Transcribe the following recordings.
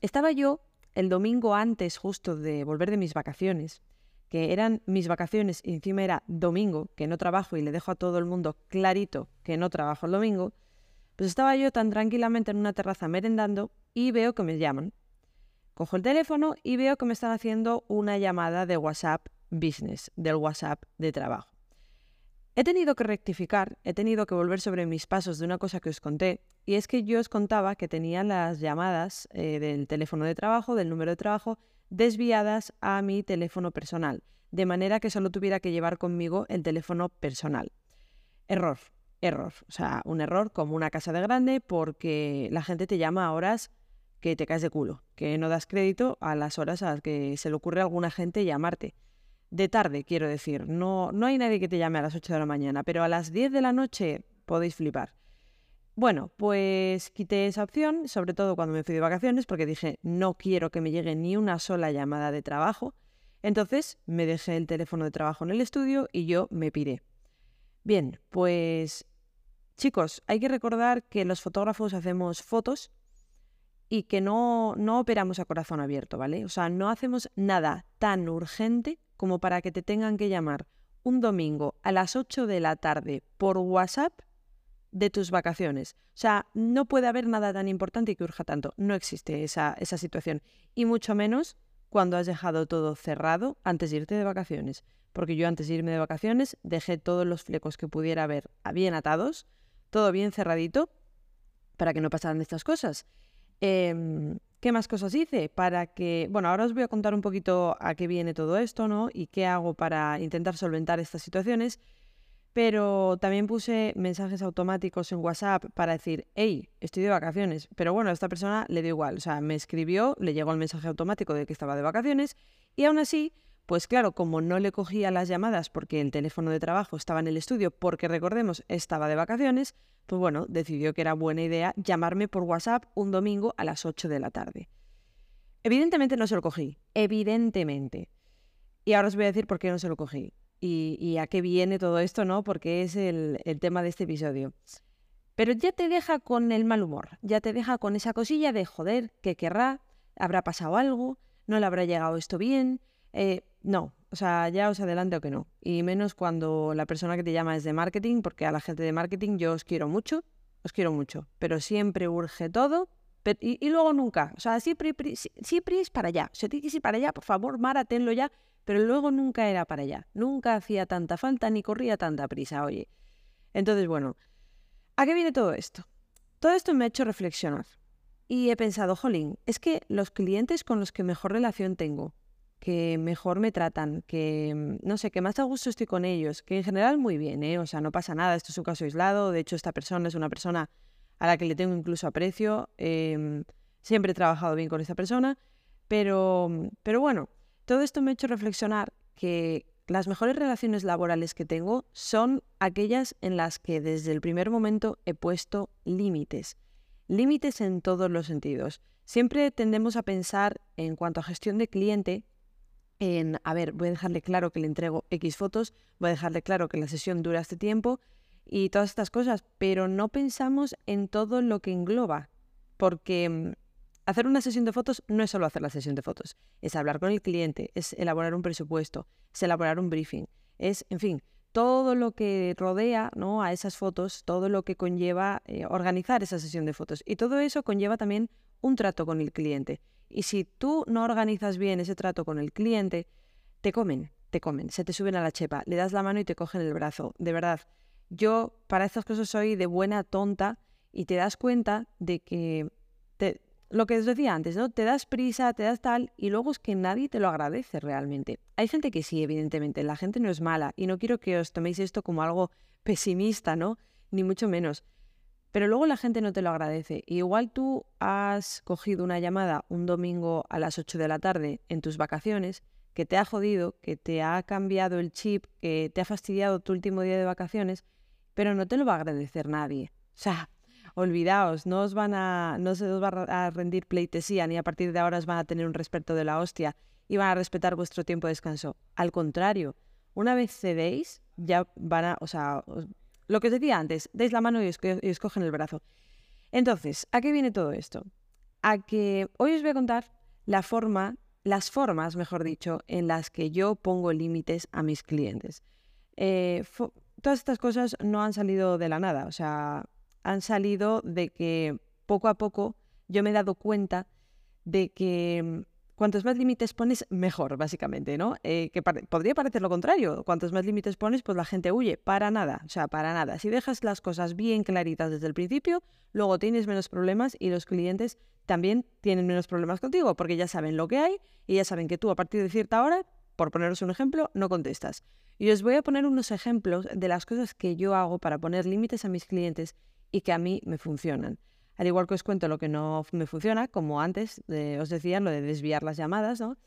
estaba yo el domingo antes justo de volver de mis vacaciones, que eran mis vacaciones y encima era domingo, que no trabajo y le dejo a todo el mundo clarito que no trabajo el domingo, pues estaba yo tan tranquilamente en una terraza merendando y veo que me llaman. Cojo el teléfono y veo que me están haciendo una llamada de WhatsApp Business, del WhatsApp de trabajo. He tenido que rectificar, he tenido que volver sobre mis pasos de una cosa que os conté, y es que yo os contaba que tenía las llamadas eh, del teléfono de trabajo, del número de trabajo, desviadas a mi teléfono personal, de manera que solo tuviera que llevar conmigo el teléfono personal. Error, error. O sea, un error como una casa de grande porque la gente te llama a horas que te caes de culo, que no das crédito a las horas a las que se le ocurre a alguna gente llamarte. De tarde, quiero decir. No, no hay nadie que te llame a las 8 de la mañana, pero a las 10 de la noche podéis flipar. Bueno, pues quité esa opción, sobre todo cuando me fui de vacaciones, porque dije, no quiero que me llegue ni una sola llamada de trabajo. Entonces me dejé el teléfono de trabajo en el estudio y yo me piré. Bien, pues chicos, hay que recordar que los fotógrafos hacemos fotos y que no, no operamos a corazón abierto, ¿vale? O sea, no hacemos nada tan urgente como para que te tengan que llamar un domingo a las 8 de la tarde por WhatsApp de tus vacaciones. O sea, no puede haber nada tan importante y que urja tanto. No existe esa, esa situación. Y mucho menos cuando has dejado todo cerrado antes de irte de vacaciones. Porque yo antes de irme de vacaciones dejé todos los flecos que pudiera haber bien atados, todo bien cerradito, para que no pasaran estas cosas. Em, ¿Qué más cosas hice? Para que, bueno, ahora os voy a contar un poquito a qué viene todo esto, ¿no? Y qué hago para intentar solventar estas situaciones pero también puse mensajes automáticos en WhatsApp para decir, hey, estoy de vacaciones. Pero bueno, a esta persona le dio igual, o sea, me escribió, le llegó el mensaje automático de que estaba de vacaciones y aún así, pues claro, como no le cogía las llamadas porque el teléfono de trabajo estaba en el estudio, porque recordemos, estaba de vacaciones, pues bueno, decidió que era buena idea llamarme por WhatsApp un domingo a las 8 de la tarde. Evidentemente no se lo cogí, evidentemente. Y ahora os voy a decir por qué no se lo cogí y, a qué viene todo esto, ¿no? Porque es el, tema de este episodio. Pero ya te deja con el mal humor, ya te deja con esa cosilla de joder, ¿qué querrá? ¿Habrá pasado algo? ¿No le habrá llegado esto bien? Eh, no, o sea, ya os adelanto que no. Y menos cuando la persona que te llama es de marketing, porque a la gente de marketing yo os quiero mucho, os quiero mucho, pero siempre urge todo y, luego nunca. O sea, siempre, siempre es para allá. Si tienes ir para allá, por favor, Mara, tenlo ya pero luego nunca era para allá, nunca hacía tanta falta ni corría tanta prisa, oye. Entonces, bueno, ¿a qué viene todo esto? Todo esto me ha hecho reflexionar y he pensado, jolín, es que los clientes con los que mejor relación tengo, que mejor me tratan, que no sé, que más a gusto estoy con ellos, que en general muy bien, ¿eh? o sea, no pasa nada, esto es un caso aislado, de hecho esta persona es una persona a la que le tengo incluso aprecio, em, siempre he trabajado bien con esta persona, pero, pero bueno, todo esto me ha hecho reflexionar que las mejores relaciones laborales que tengo son aquellas en las que desde el primer momento he puesto límites. Límites en todos los sentidos. Siempre tendemos a pensar en cuanto a gestión de cliente en, a ver, voy a dejarle claro que le entrego X fotos, voy a dejarle claro que la sesión dura este tiempo y todas estas cosas, pero no pensamos en todo lo que engloba, porque mm, Hacer una sesión de fotos no es solo hacer la sesión de fotos, es hablar con el cliente, es elaborar un presupuesto, es elaborar un briefing, es, en fin, todo lo que rodea ¿no? a esas fotos, todo lo que conlleva eh, organizar esa sesión de fotos. Y todo eso conlleva también un trato con el cliente. Y si tú no organizas bien ese trato con el cliente, te comen, te comen, se te suben a la chepa, le das la mano y te cogen el brazo. De verdad, yo para estas cosas soy de buena tonta y te das cuenta de que te, lo que os decía antes, ¿no? Te das prisa, te das tal, y luego es que nadie te lo agradece realmente. Hay gente que sí, evidentemente, la gente no es mala, y no quiero que os toméis esto como algo pesimista, ¿no? Ni mucho menos. Pero luego la gente no te lo agradece. igual tú has cogido una llamada un domingo a las 8 de la tarde en tus vacaciones, que te ha jodido, que te ha cambiado el chip, que te ha fastidiado tu último día de vacaciones, pero no te lo va a agradecer nadie. O sea, olvidaos, no os van a, no se os va a rendir pleitesía, ni a partir de ahora os van a tener un respeto de la hostia y van a respetar vuestro tiempo de descanso. Al contrario, una vez cedéis, ya van a, o sea, lo que os decía antes, deis la mano y os, el brazo. Entonces, ¿a qué viene todo esto? a que hoy os voy a contar la forma, las formas, mejor dicho, en las que yo pongo límites a mis clientes. Eh, todas estas cosas no han salido de la nada, o sea, han salido de que poco a poco yo me he dado cuenta de que cuantos más límites pones, mejor, básicamente, ¿no? Eh, que podría parecer lo contrario. Cuantos más límites pones, pues la gente huye. Para nada, o sea, para nada. Si dejas las cosas bien claritas desde el principio, luego tienes menos problemas y los clientes también tienen menos problemas contigo, porque ya saben lo que hay y ya saben que tú a partir de cierta hora, por poneros un ejemplo, no contestas. Y os voy a poner unos ejemplos de las cosas que yo hago para poner límites a mis clientes y que a mí me funcionan. Al igual que os cuento lo que no me funciona, como antes os decía, lo de desviar las llamadas, ¿no?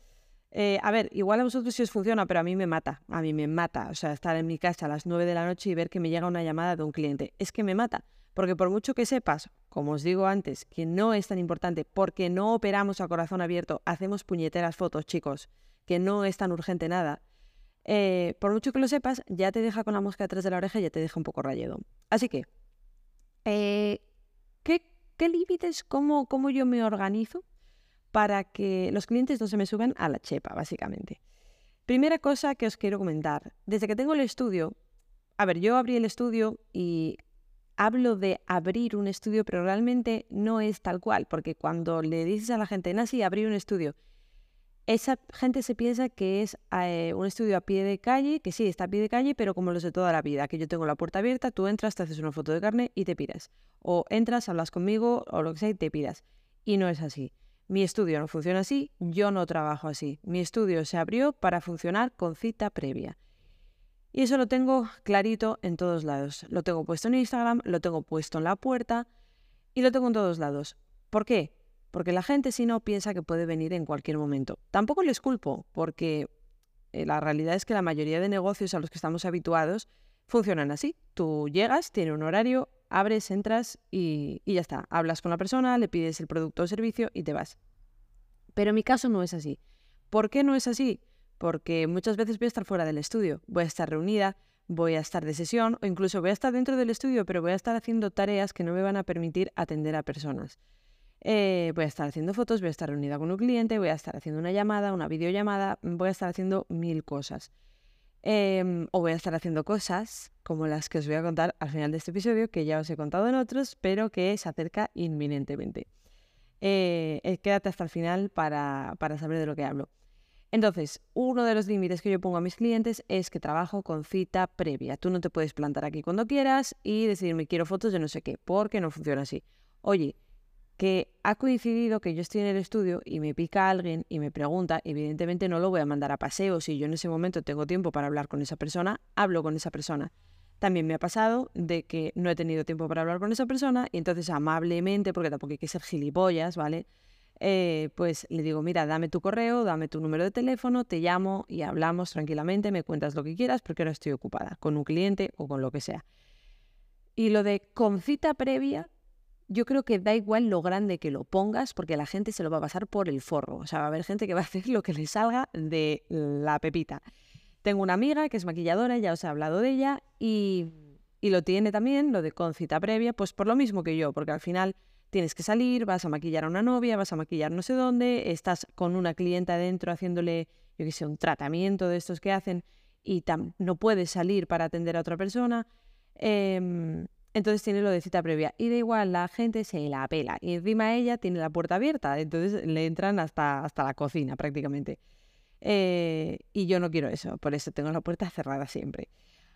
Eh, a ver, igual a vosotros sí os funciona, pero a mí me mata, a mí me mata. O sea, estar en mi casa a las 9 de la noche y ver que me llega una llamada de un cliente. Es que me mata, porque por mucho que sepas, como os digo antes, que no es tan importante, porque no operamos a corazón abierto, hacemos puñeteras fotos, chicos, que no es tan urgente nada. Eh, por mucho que lo sepas, ya te deja con la mosca detrás de la oreja y ya te deja un poco rayado. Así que, eh, ¿qué ¿Qué límites, cómo, cómo yo me organizo para que los clientes no se me suban a la chepa, básicamente? Primera cosa que os quiero comentar. Desde que tengo el estudio, a ver, yo abrí el estudio y hablo de abrir un estudio, pero realmente no es tal cual, porque cuando le dices a la gente, Nasi, abrí un estudio, esa gente se piensa que es eh, un estudio a pie de calle, que sí, está a pie de calle, pero como los de toda la vida, que yo tengo la puerta abierta, tú entras, te haces una foto de carne y te piras. O entras, hablas conmigo o lo que sea y te piras. Y no es así. Mi estudio no funciona así, yo no trabajo así. Mi estudio se abrió para funcionar con cita previa. Y eso lo tengo clarito en todos lados. Lo tengo puesto en Instagram, lo tengo puesto en la puerta y lo tengo en todos lados. ¿Por qué? Porque la gente si no piensa que puede venir en cualquier momento. Tampoco les culpo, porque eh, la realidad es que la mayoría de negocios a los que estamos habituados funcionan así. Tú llegas, tiene un horario, abres, entras y, y ya está. Hablas con la persona, le pides el producto o servicio y te vas. Pero mi caso no es así. ¿Por qué no es así? Porque muchas veces voy a estar fuera del estudio, voy a estar reunida, voy a estar de sesión o incluso voy a estar dentro del estudio, pero voy a estar haciendo tareas que no me van a permitir atender a personas. Eh, voy a estar haciendo fotos, voy a estar reunida con un cliente, voy a estar haciendo una llamada, una videollamada, voy a estar haciendo mil cosas. Em, o voy a estar haciendo cosas como las que os voy a contar al final de este episodio, que ya os he contado en otros, pero que se acerca inminentemente. Eh, eh, quédate hasta el final para, para saber de lo que hablo. Entonces, uno de los límites que yo pongo a mis clientes es que trabajo con cita previa. Tú no te puedes plantar aquí cuando quieras y decidirme quiero fotos de no sé qué, porque no funciona así. Oye, que ha coincidido que yo estoy en el estudio y me pica alguien y me pregunta, evidentemente no lo voy a mandar a paseo, si yo en ese momento tengo tiempo para hablar con esa persona, hablo con esa persona. También me ha pasado de que no he tenido tiempo para hablar con esa persona y entonces amablemente, porque tampoco hay que ser gilipollas, ¿vale? Eh, pues le digo, mira, dame tu correo, dame tu número de teléfono, te llamo y hablamos tranquilamente, me cuentas lo que quieras porque ahora estoy ocupada con un cliente o con lo que sea. Y lo de con cita previa, yo creo que da igual lo grande que lo pongas, porque la gente se lo va a pasar por el forro. O sea, va a haber gente que va a hacer lo que le salga de la pepita. Tengo una amiga que es maquilladora, ya os he hablado de ella, y, lo tiene también, lo de con cita previa, pues por lo mismo que yo, porque al final tienes que salir, vas a maquillar a una novia, vas a maquillar no sé dónde, estás con una clienta adentro haciéndole, yo qué sé, un tratamiento de estos que hacen y no puedes salir para atender a otra persona. Eh, entonces tiene lo de cita previa. Y da igual, la gente se la pela. Y encima ella tiene la puerta abierta. Entonces le entran hasta, hasta la cocina prácticamente. Eh, y yo no quiero eso. Por eso tengo la puerta cerrada siempre.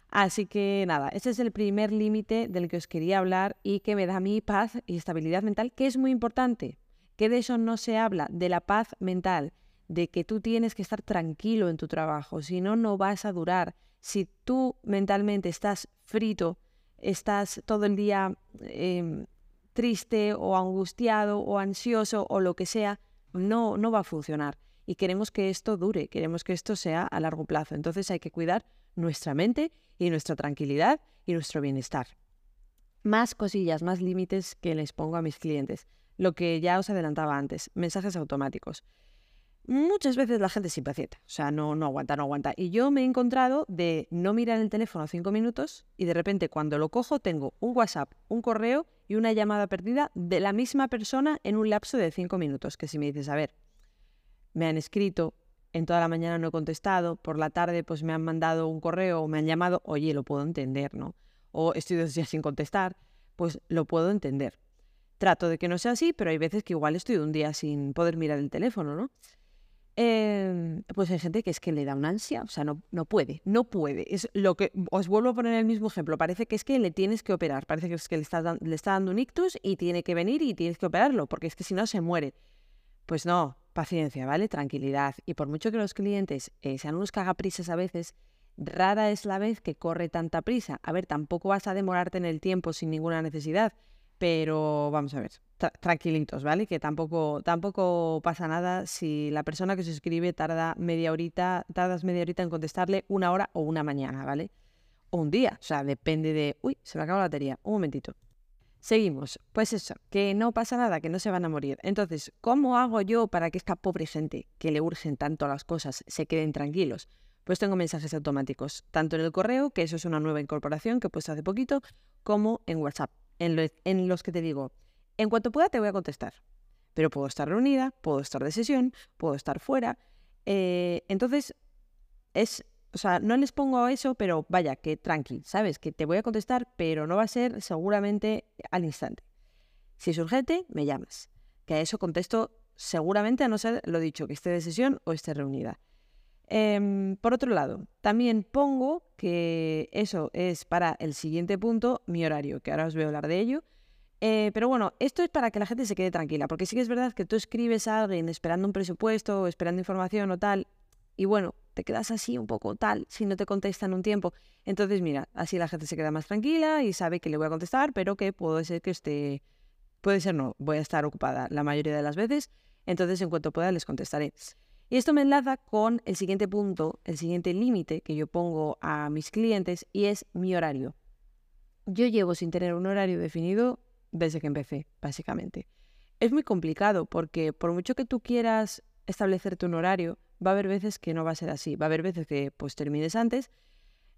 Así que nada, ese es el primer límite del que os quería hablar y que me da mi paz y estabilidad mental, que es muy importante. Que de eso no se habla, de la paz mental, de que tú tienes que estar tranquilo en tu trabajo, si no, no vas a durar. Si tú mentalmente estás frito, estás todo el día em, triste o angustiado o ansioso o lo que sea, no, no va a funcionar. Y queremos que esto dure, queremos que esto sea a largo plazo. Entonces hay que cuidar nuestra mente y nuestra tranquilidad y nuestro bienestar. Más cosillas, más límites que les pongo a mis clientes. Lo que ya os adelantaba antes, mensajes automáticos muchas veces la gente es impaciente, o sea, no, no aguanta, no aguanta. Y yo me he encontrado de no mirar el teléfono cinco minutos y de repente cuando lo cojo tengo un WhatsApp, un correo y una llamada perdida de la misma persona en un lapso de cinco minutos. Que si me dices, a ver, me han escrito, en toda la mañana no he contestado, por la tarde pues me han mandado un correo o me han llamado, oye, lo puedo entender, ¿no? O estoy dos días sin contestar, pues lo puedo entender. Trato de que no sea así, pero hay veces que igual estoy un día sin poder mirar el teléfono, ¿no? Em, pues hay gente que es que le da una ansia, o sea, no, no puede, no puede. Es lo que os vuelvo a poner el mismo ejemplo. Parece que es que le tienes que operar, parece que es que le está, le está dando un ictus y tiene que venir y tienes que operarlo, porque es que si no se muere. Pues no, paciencia, ¿vale? Tranquilidad. Y por mucho que los clientes eh, sean unos cagaprisas a veces, rara es la vez que corre tanta prisa. A ver, tampoco vas a demorarte en el tiempo sin ninguna necesidad, pero vamos a ver, tranquilitos, ¿vale? Que tampoco, tampoco pasa nada si la persona que se escribe tarda media horita, tardas media horita en contestarle una hora o una mañana, ¿vale? O un día, o sea, depende de, uy, se me acaba la batería, un momentito. Seguimos, pues eso, que no pasa nada, que no se van a morir. Entonces, ¿cómo hago yo para que esta pobre gente que le urgen tanto las cosas se queden tranquilos? Pues tengo mensajes automáticos, tanto en el correo, que eso es una nueva incorporación que he puesto hace poquito, como en WhatsApp en, los que te digo, en cuanto pueda te voy a contestar. Pero puedo estar reunida, puedo estar de sesión, puedo estar fuera. Eh, entonces, es, o sea, no les pongo eso, pero vaya, que tranqui, ¿sabes? Que te voy a contestar, pero no va a ser seguramente al instante. Si es urgente, me llamas. Que a eso contesto seguramente, a no ser lo dicho, que esté de sesión o esté reunida. Em, por otro lado, también pongo que eso es para el siguiente punto, mi horario, que ahora os voy a hablar de ello. Eh, pero bueno, esto es para que la gente se quede tranquila, porque sí que es verdad que tú escribes a alguien esperando un presupuesto, o esperando información o tal, y bueno, te quedas así un poco tal si no te contestan un tiempo. Entonces, mira, así la gente se queda más tranquila y sabe que le voy a contestar, pero que puede ser que esté, puede ser no, voy a estar ocupada la mayoría de las veces, entonces en cuanto pueda les contestaré. Y esto me enlaza con el siguiente punto, el siguiente límite que yo pongo a mis clientes y es mi horario. Yo llevo sin tener un horario definido desde que empecé, básicamente. Es muy complicado porque por mucho que tú quieras establecerte un horario, va a haber veces que no va a ser así. Va a haber veces que pues termines antes,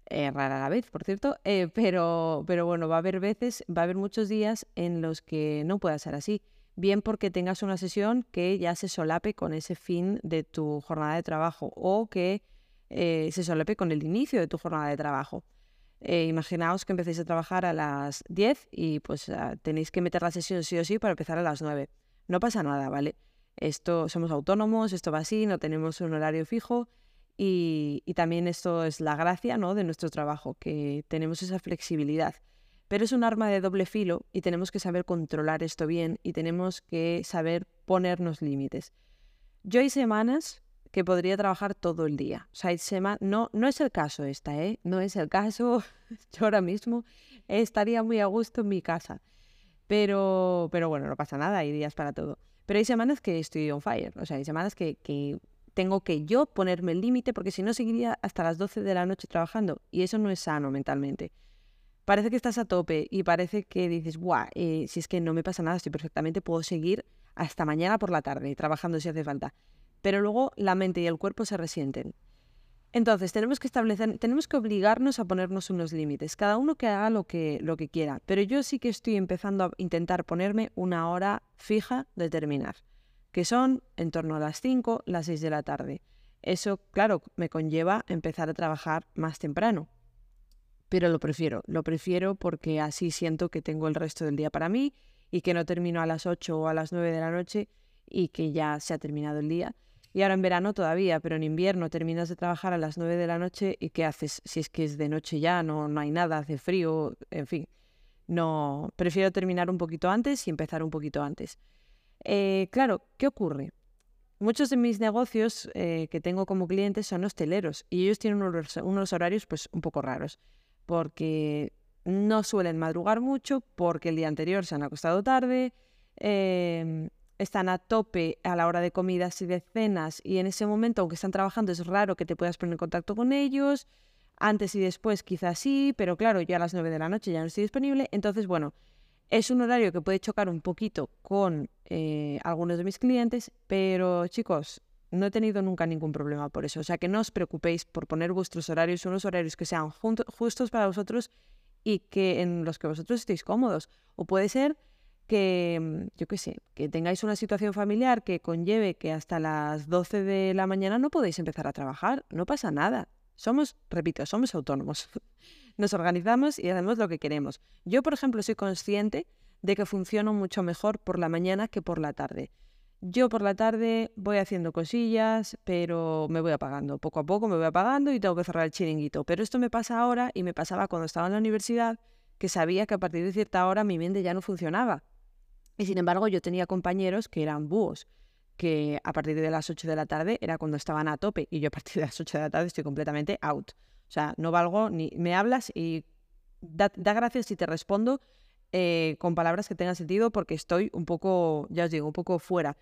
eh, rara la vez, por cierto, eh, pero, pero bueno, va a haber veces, va a haber muchos días en los que no pueda ser así bien porque tengas una sesión que ya se solape con ese fin de tu jornada de trabajo o que eh, se solape con el inicio de tu jornada de trabajo. Eh, imaginaos que empecéis a trabajar a las 10 y pues ah, tenéis que meter la sesión sí o sí para empezar a las 9. No pasa nada, ¿vale? Esto somos autónomos, esto va así, no tenemos un horario fijo y, y también esto es la gracia ¿no? de nuestro trabajo, que tenemos esa flexibilidad. Pero es un arma de doble filo y tenemos que saber controlar esto bien y tenemos que saber ponernos límites. Yo hay semanas que podría trabajar todo el día. O sea, hay no, no es el caso esta, ¿eh? No es el caso. Yo ahora mismo estaría muy a gusto en mi casa. Pero, pero bueno, no pasa nada, hay días para todo. Pero hay semanas que estoy on fire. O sea, hay semanas que, que tengo que yo ponerme el límite porque si no seguiría hasta las 12 de la noche trabajando. Y eso no es sano mentalmente parece que estás a tope y parece que dices, guau, eh, si es que no me pasa nada, estoy perfectamente, puedo seguir hasta mañana por la tarde trabajando si hace falta. Pero luego la mente y el cuerpo se resienten. Entonces, tenemos que establecer, tenemos que obligarnos a ponernos unos límites, cada uno que haga lo que, lo que quiera. Pero yo sí que estoy empezando a intentar ponerme una hora fija de terminar, que son en torno a las 5, las 6 de la tarde. Eso, claro, me conlleva empezar a trabajar más temprano, pero lo prefiero, lo prefiero porque así siento que tengo el resto del día para mí y que no termino a las 8 o a las 9 de la noche y que ya se ha terminado el día. Y ahora en verano todavía, pero en invierno terminas de trabajar a las 9 de la noche y ¿qué haces? Si es que es de noche ya, no, no hay nada, hace frío, en fin. No, prefiero terminar un poquito antes y empezar un poquito antes. Eh, claro, ¿qué ocurre? Muchos de mis negocios eh, que tengo como clientes son hosteleros y ellos tienen unos, unos horarios pues un poco raros porque no suelen madrugar mucho, porque el día anterior se han acostado tarde, em, están a tope a la hora de comidas y de cenas y en ese momento, aunque están trabajando, es raro que te puedas poner en contacto con ellos. Antes y después quizás sí, pero claro, yo a las 9 de la noche ya no estoy disponible. Entonces, bueno, es un horario que puede chocar un poquito con eh, algunos de mis clientes, pero chicos, no he tenido nunca ningún problema por eso. O sea, que no os preocupéis por poner vuestros horarios, unos horarios que sean justos para vosotros y que en los que vosotros estéis cómodos. O puede ser que, mm, yo qué sé, que tengáis una situación familiar que conlleve que hasta las 12 de la mañana no podéis empezar a trabajar. No pasa nada. Somos, repito, somos autónomos. Nos organizamos y hacemos lo que queremos. Yo, por ejemplo, soy consciente de que funciono mucho mejor por la mañana que por la tarde. Yo por la tarde voy haciendo cosillas, pero me voy apagando. Poco a poco me voy apagando y tengo que cerrar el chiringuito. Pero esto me pasa ahora y me pasaba cuando estaba en la universidad, que sabía que a partir de cierta hora mi mente ya no funcionaba. Y sin embargo yo tenía compañeros que eran búhos, que a partir de las 8 de la tarde era cuando estaban a tope y yo a partir de las 8 de la tarde estoy completamente out. O sea, no valgo ni me hablas y da, gracias si te respondo eh, con palabras que tengan sentido porque estoy un poco, ya os digo, un poco fuera.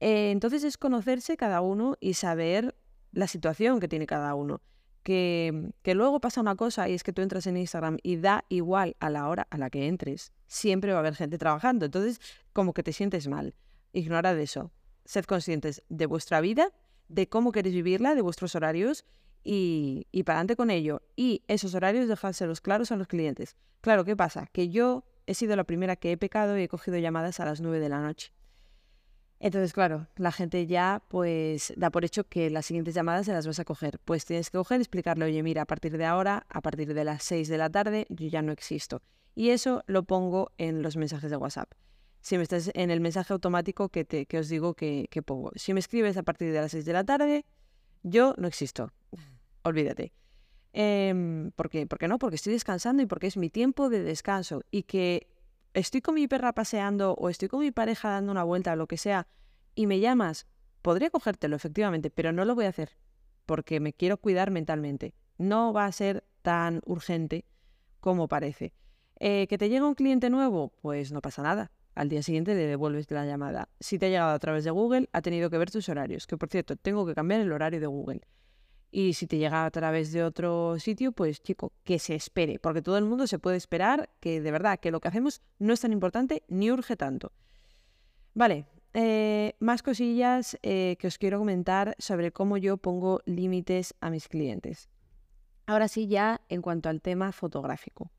Eh, entonces es conocerse cada uno y saber la situación que tiene cada uno. Que, que, luego pasa una cosa y es que tú entras en Instagram y da igual a la hora a la que entres, siempre va a haber gente trabajando. Entonces, como que te sientes mal. Ignora de eso. Sed conscientes de vuestra vida, de cómo queréis vivirla, de vuestros horarios y, y para adelante con ello. Y esos horarios dejárselos claros a los clientes. Claro, ¿qué pasa? Que yo he sido la primera que he pecado y he cogido llamadas a las 9 de la noche. Entonces, claro, la gente ya pues da por hecho que las siguientes llamadas se las vas a coger. Pues tienes que coger explicarle, oye, mira, a partir de ahora, a partir de las 6 de la tarde, yo ya no existo. Y eso lo pongo en los mensajes de WhatsApp. Si me estás en el mensaje automático que, te, que os digo que, que pongo. Si me escribes a partir de las 6 de la tarde, yo no existo. Olvídate. Eh, ¿Por qué? no? Porque estoy descansando y porque es mi tiempo de descanso. Y que estoy con mi perra paseando o estoy con mi pareja dando una vuelta o lo que sea y me llamas, podría cogértelo efectivamente, pero no lo voy a hacer porque me quiero cuidar mentalmente. No va a ser tan urgente como parece. Eh, ¿Que te llega un cliente nuevo? Pues no pasa nada. Al día siguiente le devuelves la llamada. Si te ha llegado a través de Google, ha tenido que ver tus horarios. Que por cierto, tengo que cambiar el horario de Google. Y si te llega a través de otro sitio, pues chico, que se espere, porque todo el mundo se puede esperar que de verdad que lo que hacemos no es tan importante ni urge tanto. Vale, eh, más cosillas eh, que os quiero comentar sobre cómo yo pongo límites a mis clientes. Ahora sí, ya en cuanto al tema fotográfico.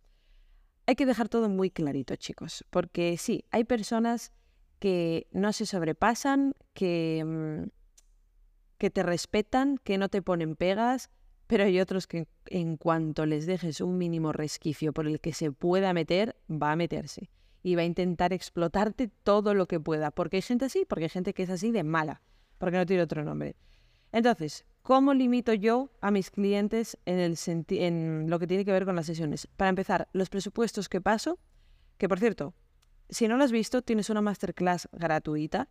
Hay que dejar todo muy clarito, chicos, porque sí, hay personas que no se sobrepasan, que... Mm, que te respetan, que no te ponen pegas, pero hay otros que en cuanto les dejes un mínimo resquicio por el que se pueda meter, va a meterse y va a intentar explotarte todo lo que pueda, porque hay gente así, porque hay gente que es así de mala, porque no tiene otro nombre. Entonces, ¿cómo limito yo a mis clientes en, el en lo que tiene que ver con las sesiones? Para empezar, los presupuestos que paso, que por cierto, si no lo has visto, tienes una masterclass gratuita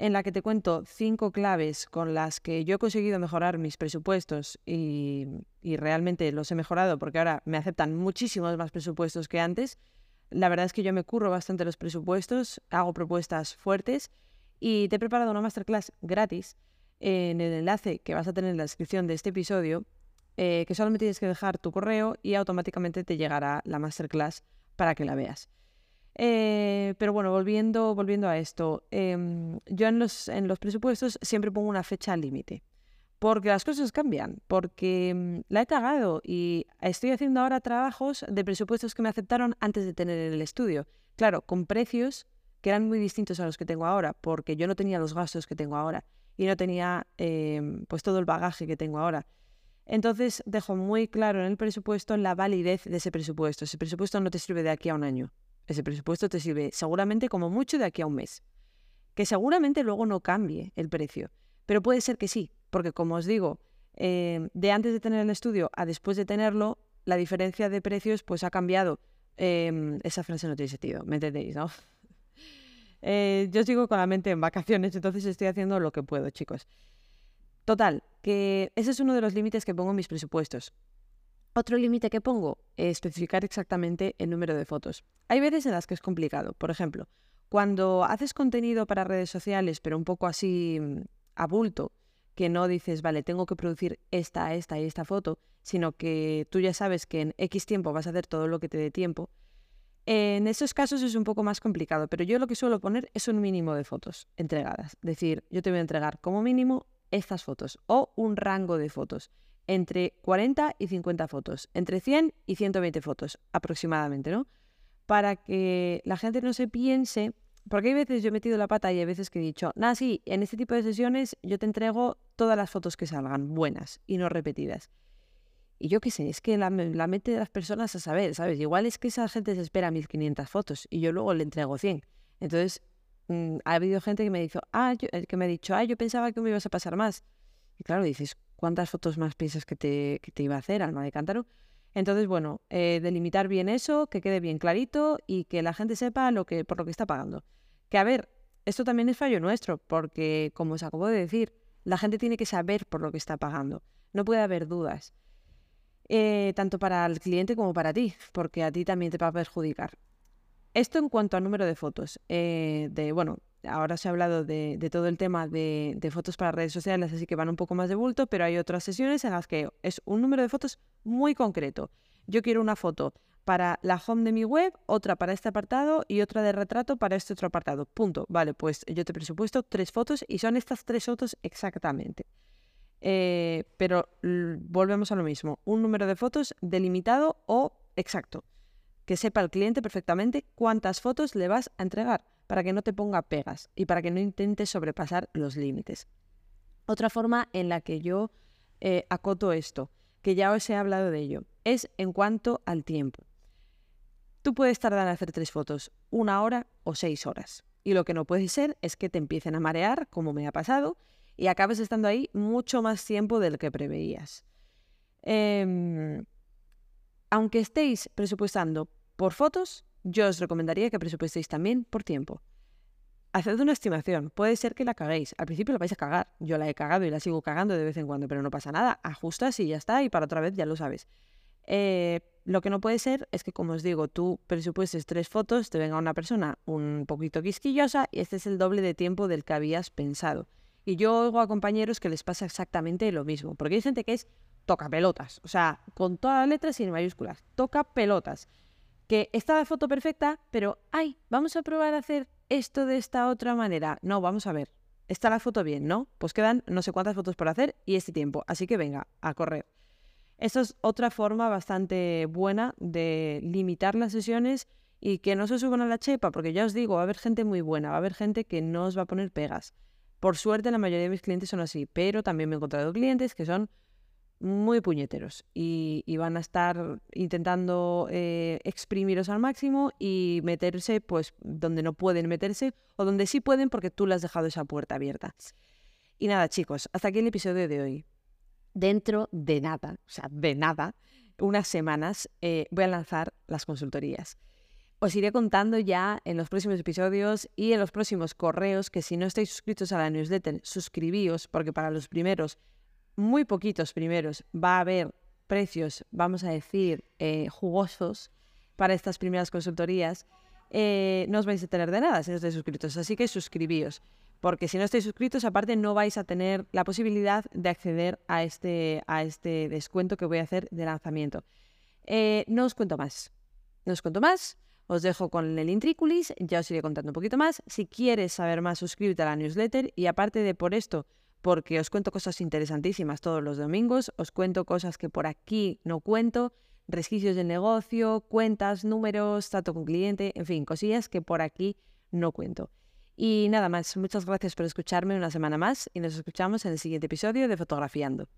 en la que te cuento cinco claves con las que yo he conseguido mejorar mis presupuestos y, realmente los he mejorado porque ahora me aceptan muchísimos más presupuestos que antes. La verdad es que yo me curro bastante los presupuestos, hago propuestas fuertes y te he preparado una masterclass gratis en el enlace que vas a tener en la descripción de este episodio, eh, que solamente tienes que dejar tu correo y automáticamente te llegará la masterclass para que la veas. Eh, pero bueno, volviendo, volviendo a esto, em, yo en los, en los presupuestos siempre pongo una fecha límite, porque las cosas cambian, porque mm, la he cagado y estoy haciendo ahora trabajos de presupuestos que me aceptaron antes de tener el estudio. Claro, con precios que eran muy distintos a los que tengo ahora, porque yo no tenía los gastos que tengo ahora y no tenía em, pues todo el bagaje que tengo ahora. Entonces dejo muy claro en el presupuesto la validez de ese presupuesto. Ese presupuesto no te sirve de aquí a un año. Ese presupuesto te sirve seguramente como mucho de aquí a un mes. Que seguramente luego no cambie el precio, pero puede ser que sí, porque como os digo, eh, de antes de tener el estudio a después de tenerlo, la diferencia de precios pues ha cambiado. Em, esa frase no tiene sentido, ¿me entendéis, no? Eh, yo sigo con la mente en vacaciones, entonces estoy haciendo lo que puedo, chicos. Total, que ese es uno de los límites que pongo en mis presupuestos. Otro límite que pongo es especificar exactamente el número de fotos. Hay veces en las que es complicado. Por ejemplo, cuando haces contenido para redes sociales, pero un poco así mm, a bulto, que no dices, vale, tengo que producir esta, esta y esta foto, sino que tú ya sabes que en X tiempo vas a hacer todo lo que te dé tiempo, en esos casos es un poco más complicado, pero yo lo que suelo poner es un mínimo de fotos entregadas. Es decir, yo te voy a entregar como mínimo estas fotos o un rango de fotos entre 40 y 50 fotos, entre 100 y 120 fotos aproximadamente, ¿no? Para que la gente no se piense, porque hay veces yo he metido la pata y hay veces que he dicho, nada, sí, en este tipo de sesiones yo te entrego todas las fotos que salgan, buenas y no repetidas. Y yo qué sé, es que la, mente de las personas a saber, ¿sabes? Igual es que esa gente se espera 1500 fotos y yo luego le entrego 100. Entonces, mm, ha habido gente que me, dijo, ah, eh, que me ha dicho, ah, yo pensaba que me ibas a pasar más. Y claro, dices, ¿cuántas fotos más piensas que te, te iba a hacer, alma de cántaro? Entonces, bueno, eh, delimitar bien eso, que quede bien clarito y que la gente sepa lo que, por lo que está pagando. Que a ver, esto también es fallo nuestro, porque como os acabo de decir, la gente tiene que saber por lo que está pagando. No puede haber dudas. Eh, tanto para el cliente como para ti, porque a ti también te va a perjudicar. Esto en cuanto al número de fotos. Eh, de, bueno, ahora se ha hablado de, todo el tema de, fotos para redes sociales, así que van un poco más de bulto, pero hay otras sesiones en las que es un número de fotos muy concreto. Yo quiero una foto para la home de mi web, otra para este apartado y otra de retrato para este otro apartado. Punto. Vale, pues yo te presupuesto tres fotos y son estas tres fotos exactamente. Eh, pero volvemos a lo mismo, un número de fotos delimitado o exacto, que sepa el cliente perfectamente cuántas fotos le vas a entregar para que no te ponga pegas y para que no intentes sobrepasar los límites. Otra forma en la que yo eh, acoto esto, que ya os he hablado de ello, es en cuanto al tiempo. Tú puedes tardar en hacer tres fotos, una hora o seis horas. Y lo que no puede ser es que te empiecen a marear, como me ha pasado, y acabes estando ahí mucho más tiempo del que preveías. Em, aunque estéis presupuestando por fotos, yo os recomendaría que presupuestéis también por tiempo. Haced una estimación, puede ser que la caguéis. Al principio la vais a cagar, yo la he cagado y la sigo cagando de vez en cuando, pero no pasa nada, ajustas y ya está, y para otra vez ya lo sabes. Eh, lo que no puede ser es que, como os digo, tú presupuestes tres fotos, te venga una persona un poquito quisquillosa y este es el doble de tiempo del que habías pensado. Y yo oigo a compañeros que les pasa exactamente lo mismo, porque hay gente que es toca pelotas, o sea, con todas las letras y en mayúsculas, toca pelotas. Que está la foto perfecta, pero, ay, vamos a probar a hacer esto de esta otra manera. No, vamos a ver. Está la foto bien, ¿no? Pues quedan no sé cuántas fotos por hacer y este tiempo. Así que venga, a correr. Esto es otra forma bastante buena de limitar las sesiones y que no se suban a la chepa, porque ya os digo, va a haber gente muy buena, va a haber gente que no os va a poner pegas. Por suerte, la mayoría de mis clientes son así, pero también me he encontrado clientes que son muy puñeteros y, van a estar intentando eh, exprimiros al máximo y meterse pues donde no pueden meterse o donde sí pueden porque tú le has dejado esa puerta abierta. Y nada, chicos, hasta aquí el episodio de hoy. Dentro de nada, o sea, de nada, unas semanas eh, voy a lanzar las consultorías. Os iré contando ya en los próximos episodios y en los próximos correos que si no estáis suscritos a la newsletter, suscribíos porque para los primeros, muy poquitos primeros, va a haber precios, vamos a decir, eh, jugosos para estas primeras consultorías. Eh, no os vais a tener de nada si no estáis suscritos, así que suscribíos. Porque si no estáis suscritos, aparte no vais a tener la posibilidad de acceder a este, a este descuento que voy a hacer de lanzamiento. Eh, no os cuento más. No os cuento más. Os dejo con el Intriculis, ya os iré contando un poquito más. Si quieres saber más, suscríbete a la newsletter y aparte de por esto, porque os cuento cosas interesantísimas todos los domingos, os cuento cosas que por aquí no cuento, resquicios del negocio, cuentas, números, trato con cliente, en fin, cosillas que por aquí no cuento. Y nada más, muchas gracias por escucharme una semana más y nos escuchamos en el siguiente episodio de Fotografiando.